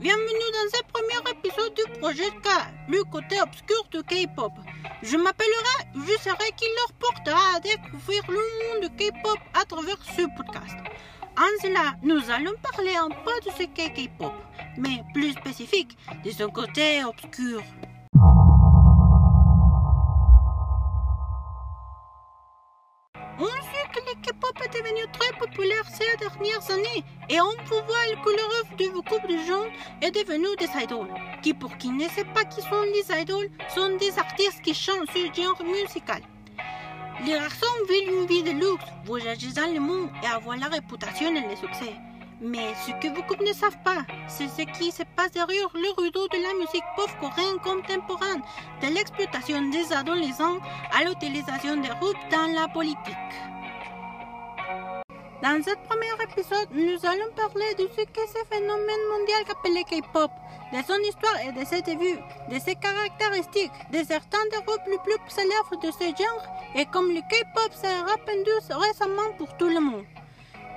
Bienvenue dans ce premier épisode du projet K, le côté obscur de K-pop. Je m'appellerai, je serai qui leur portera à découvrir le monde de K-pop à travers ce podcast. En cela, nous allons parler un peu de ce qu'est K-pop, mais plus spécifique, de son côté obscur. Très populaire ces dernières années et on peut voir que le rêve de beaucoup de gens est devenu des idoles, qui pour qui ne sait pas qui sont les idoles, sont des artistes qui chantent ce genre musical. Les garçons veulent une vie de luxe, voyager dans le monde et avoir la réputation et le succès. Mais ce que beaucoup ne savent pas, c'est ce qui se passe derrière le rideau de la musique pop coréenne contemporaine, de l'exploitation des adolescents à l'utilisation des groupes dans la politique. Dans ce premier épisode, nous allons parler de ce qu'est ce phénomène mondial qu'appelé K-pop, de son histoire et de ses débuts, de ses caractéristiques, de certains des groupes les plus célèbres de ce genre, et comme le K-pop s'est répandu récemment pour tout le monde.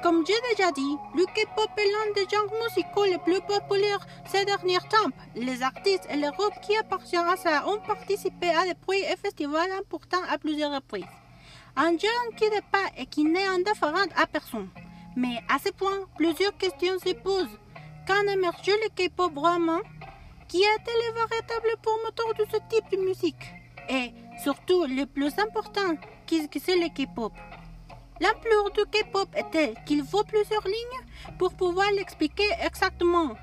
Comme j'ai déjà dit, le K-pop est l'un des genres musicaux les plus populaires ces derniers temps. Les artistes et les groupes qui appartiennent à ça ont participé à des prix et festivals importants à plusieurs reprises. Un genre qui n'est pas et qui n'est indifférent à personne. Mais à ce point, plusieurs questions se posent. Quand émerge le K-pop vraiment Qui était le véritable promoteur de ce type de musique? Et surtout, le plus important, qu'est-ce que c'est le K-pop L'ampleur du K-pop était qu'il faut plusieurs lignes pour pouvoir l'expliquer exactement?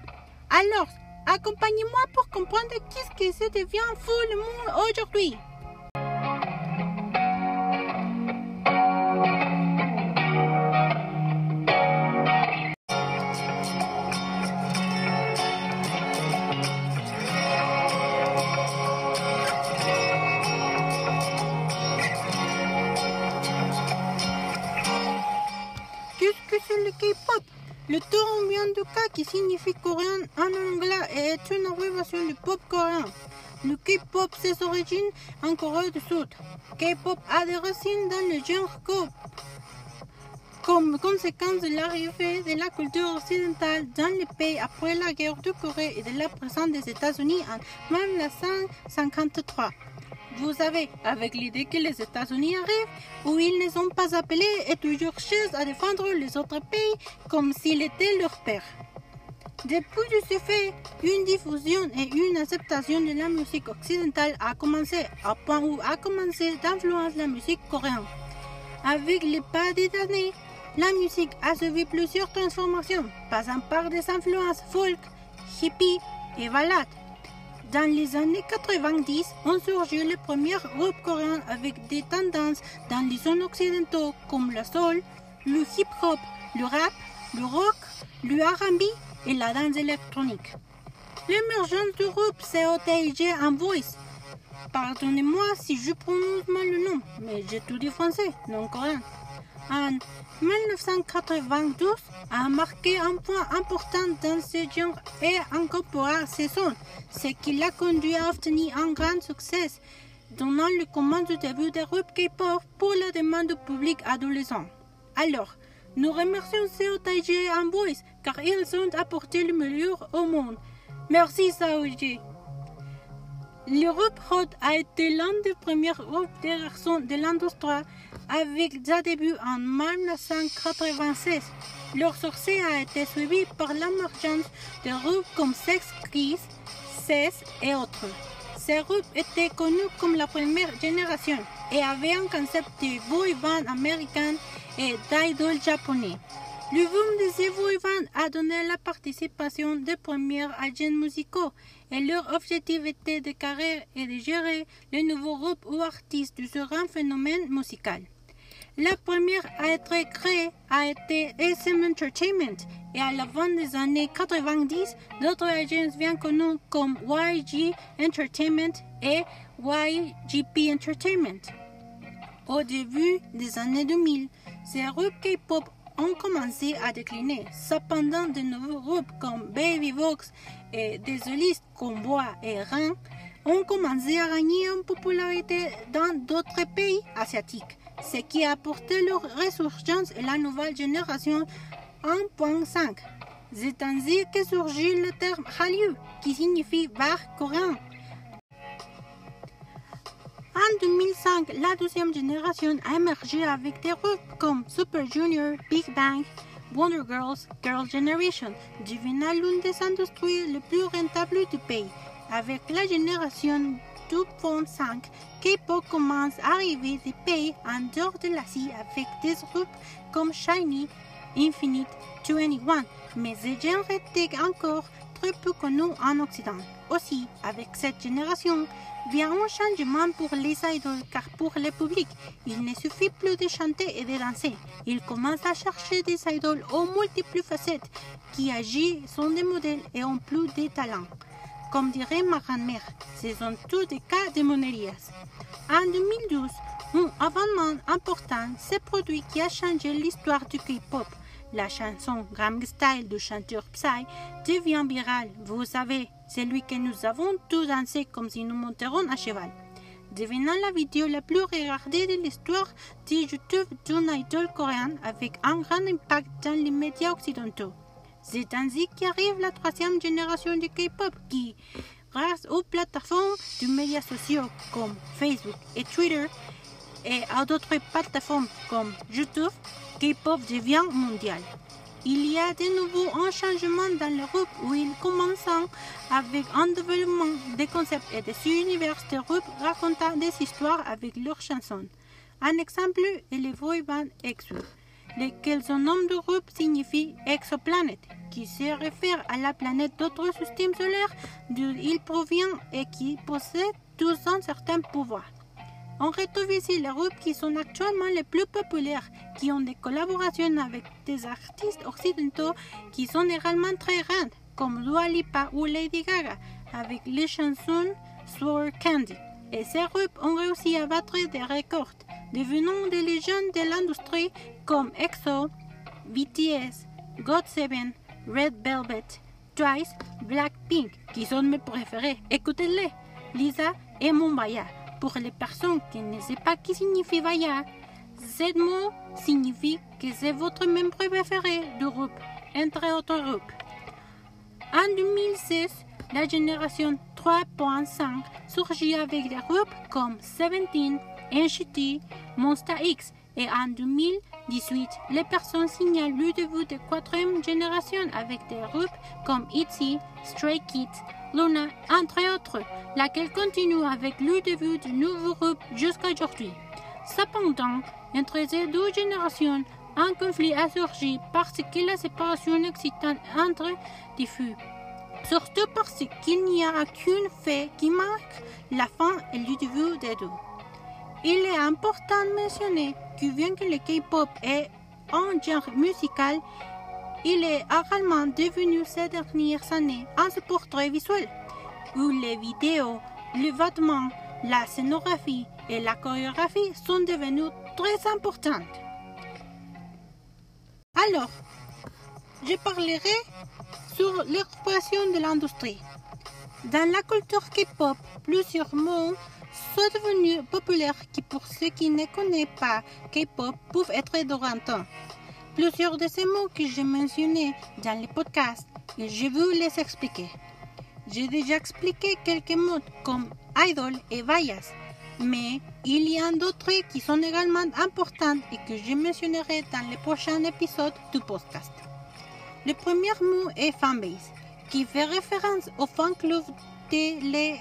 Alors, accompagnez-moi pour comprendre qu'est-ce que ça devient fou le monde aujourd'hui. Signifie coréen en anglais et est une abréviation du pop coréen. Le K-pop, ses origines en Corée du Sud. K-pop a des racines dans le genre K. Comme conséquence de l'arrivée de la culture occidentale dans le pays après la guerre de Corée et de la présence des États-Unis en 1953. Vous savez, avec l'idée que les États-Unis arrivent, où ils ne sont pas appelés et toujours cherchent à défendre les autres pays comme s'ils étaient leur père. Depuis ce fait, une diffusion et une acceptation de la musique occidentale a commencé, à point où a commencé d'influencer la musique coréenne. Avec le pas des années, la musique a suivi plusieurs transformations, passant par des influences folk, hippie et ballades. Dans les années 90, ont surgi les premiers groupes coréens avec des tendances dans les zones occidentaux comme le soul, le hip-hop, le rap, le rock, le R&B et la danse électronique. L'émergence du groupe OTG en voice. Pardonnez-moi si je prononce mal le nom, mais j'ai tout dit français, non coréen. En 1992 a marqué un point important dans ce genre et incorpora ces sons, ce qui l'a conduit à obtenir un grand succès, donnant le commande du début des groupes K-pop pour la demande du public adolescent. Alors, nous remercions COTG en voice car ils ont apporté le meilleur au monde. Merci Saoji. Le groupe Hot a été l'un des premiers groupes de de l'industrie avec des débuts en 1996. Leur succès a été suivi par l'émergence de groupes comme Sex Kiss, CES et autres. Ces groupes étaient connus comme la première génération et avaient un concept de boy band américain et d'idol japonais. Le boom de ces boy bands a donné la participation des premiers agents musicaux et leur objectif était de carrer et de gérer les nouveaux groupes ou artistes de ce grand phénomène musical. La première à être créée a été SM Entertainment et à la fin des années 90, d'autres agences bien connues comme YG Entertainment et YGP Entertainment. Au début des années 2000, ces groupes K-pop ont commencé à décliner. Cependant, de nouveaux groupes comme Baby Vox et des solistes comme Bois et Rin ont commencé à gagner en popularité dans d'autres pays asiatiques, ce qui a apporté leur résurgence et la nouvelle génération 1.5. C'est ainsi que surgit le terme Hallyu, qui signifie bar coréen. En 2005, la deuxième génération a émergé avec des groupes comme Super Junior, Big Bang, Wonder Girls, Girl Generation, devenant l'une des industries les plus rentables du pays. Avec la génération 2.5, K-pop commence à arriver des pays en dehors de l'Asie avec des groupes comme Shiny, Infinite, 21, mais ce genre était encore très peu connu en Occident. Aussi, avec cette génération, vient un changement pour les idoles car pour le public, il ne suffit plus de chanter et de danser. Il commence à chercher des idoles aux multiples facettes qui agissent, sont des modèles et ont plus de talent. Comme dirait ma grand-mère, ce sont tous des cas de monerias. En 2012, un événement important s'est produit qui a changé l'histoire du K-pop. La chanson Gangnam Style du chanteur Psy devient virale. Vous savez, celui que nous avons tous dansé comme si nous monterions à cheval. Devenant la vidéo la plus regardée de l'histoire de YouTube d'une idole coréenne avec un grand impact dans les médias occidentaux. C'est ainsi qu'arrive la troisième génération du K-pop qui, grâce aux plateformes de médias sociaux comme Facebook et Twitter et à d'autres plateformes comme YouTube, K-pop devient mondial. Il y a de nouveau un changement dans le groupe où ils commencent avec un développement des concepts et des univers de groupe racontant des histoires avec leurs chansons. Un exemple est le boy EXO, lequel son nom de groupe signifie exoplanet, qui se réfère à la planète d'autres systèmes solaires d'où il provient et qui possède tous un certain pouvoir. On retrouve ici les groupes qui sont actuellement les plus populaires, qui ont des collaborations avec des artistes occidentaux qui sont également très grandes, comme Dua Lipa ou Lady Gaga, avec les chansons Sour Candy. Et ces groupes ont réussi à battre des records, devenant des légendes de l'industrie comme EXO, BTS, GOT7, Red Velvet, Twice, Blackpink, qui sont mes préférés. Écoutez-les, Lisa et Mumbaya. Pour les personnes qui ne savent pas qui signifie Vaya, ce mot signifie que c'est votre membre préféré du groupe, entre autres groupes. En 2016, la génération 3.5 surgit avec des groupes comme Seventeen, NCT, Monster X et en 2018, les personnes signalent le début de quatrième génération avec des groupes comme ITZY, Stray Kids, Luna, entre autres, laquelle continue avec le début du nouveau groupe jusqu'à aujourd'hui. Cependant, entre ces deux générations, un conflit a surgi parce que la séparation excitante entre diffus. Surtout parce qu'il n'y a qu'une fait qui marque la fin et le début des deux. Il est important de mentionner que bien que le K-pop est un genre musical, il est également devenu ces dernières années un très visuel, où les vidéos, les vêtements, la scénographie et la chorégraphie sont devenues très importantes. Alors, je parlerai sur l'expression de l'industrie. Dans la culture K-pop, plusieurs mots sont devenus populaires qui, pour ceux qui ne connaissent pas K-pop, peuvent être dorantants. Plusieurs de ces mots que j'ai mentionnés dans les podcasts, et je vais les expliquer. J'ai déjà expliqué quelques mots comme idol et bias, mais il y en a d'autres qui sont également importants et que je mentionnerai dans les prochains épisodes du podcast. Le premier mot est fanbase, qui fait référence au fan club des les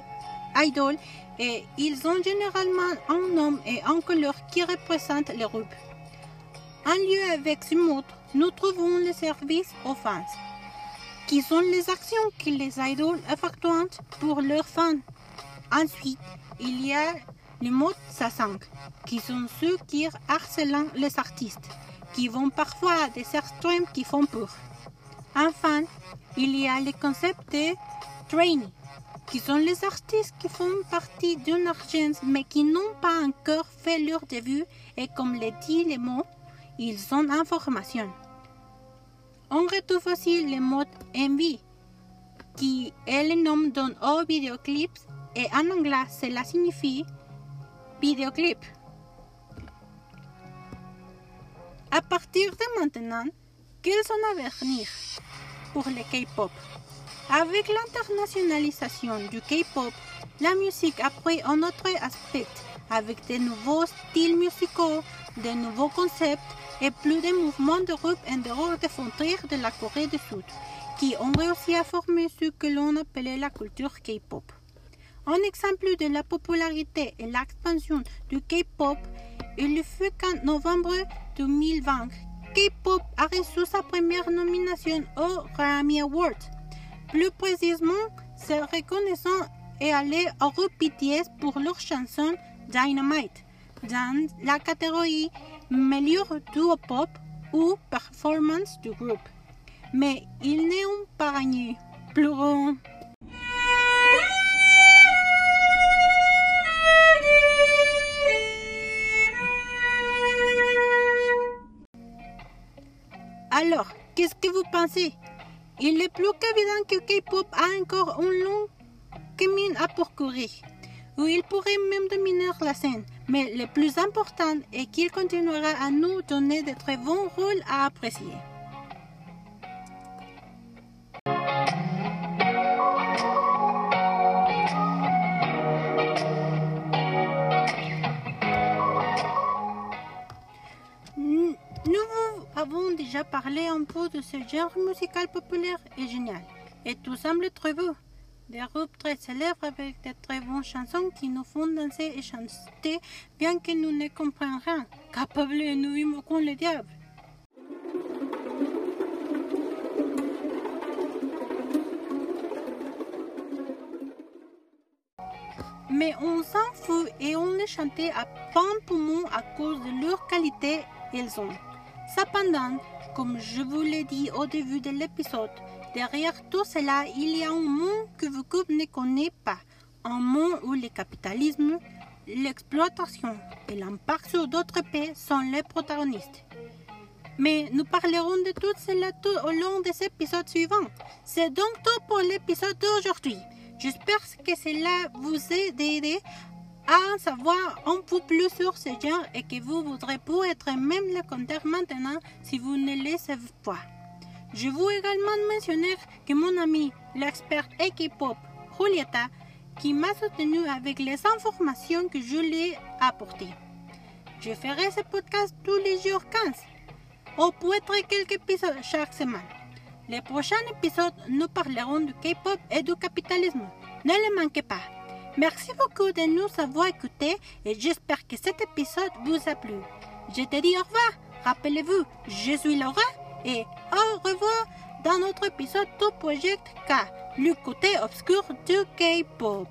idoles et ils ont généralement un nom et un couleur qui représentent les groupes. En lieu avec ce mot, nous trouvons les services aux fans, qui sont les actions que les idoles effectuent pour leurs fans. Ensuite, il y a les mots sassang, qui sont ceux qui harcèlent les artistes, qui vont parfois à des extrêmes qui font peur. Enfin, il y a le concept de trainee, qui sont les artistes qui font partie d'une agence mais qui n'ont pas encore fait leur début et comme le dit le mot, ils sont en formation. On retrouve aussi le mot MV, qui est le nom d'un haut vidéoclip et en anglais cela signifie vidéoclip. À partir de maintenant, quels sont à venir pour le K-pop? Avec l'internationalisation du K-pop, la musique a pris un autre aspect, avec de nouveaux styles musicaux, de nouveaux concepts et plus de mouvements de groupe en dehors des frontières de la Corée du Sud, qui ont réussi à former ce que l'on appelait la culture K-pop. Un exemple de la popularité et l'expansion du K-pop, il fut qu'en novembre 2020, K-pop a reçu sa première nomination au Grammy Awards. Plus précisément, cette reconnaissance est allée au groupe BTS pour leur chanson Dynamite dans la catégorie meilleur duo pop ou performance du groupe. Mais ils n'ont pas gagné. Pleurons. Alors, qu'est-ce que vous pensez? Il est plus qu'évident que K-pop a encore un long chemin à parcourir, où il pourrait même dominer la scène. Mais le plus important est qu'il continuera à nous donner de très bons rôles à apprécier. Nous avons déjà parlé un peu de ce genre musical populaire et génial. Et tout semble très beau. Des groupes très célèbres avec de très bonnes chansons qui nous font danser et chanter bien que nous ne comprenions rien. Capables de nous invoquons le diable. Mais on s'en fout et on les chantait à plein poumon à cause de leur qualité ils ont. Cependant, comme je vous l'ai dit au début de l'épisode, derrière tout cela, il y a un monde que vous ne connaissez pas. Un monde où le capitalisme, l'exploitation et l'impact sur d'autres pays sont les protagonistes. Mais nous parlerons de tout cela tout au long des épisodes suivants. C'est donc tout pour l'épisode d'aujourd'hui. J'espère que cela vous a aidé à en savoir un peu plus sur ce genre et que vous voudrez pour être même le compteur maintenant si vous ne le savez pas. Je veux également mentionner que mon ami, l'expert K-pop, Julieta, qui m'a soutenu avec les informations que je lui ai apportées. Je ferai ce podcast tous les jours 15, ou peut-être quelques épisodes chaque semaine. Les prochains épisodes, nous parlerons du K-pop et du capitalisme. Ne le manquez pas. Merci beaucoup de nous avoir écoutés et j'espère que cet épisode vous a plu. Je te dis au revoir. Rappelez-vous, je suis Laura et au revoir dans notre épisode du Project K, le côté obscur du K-pop.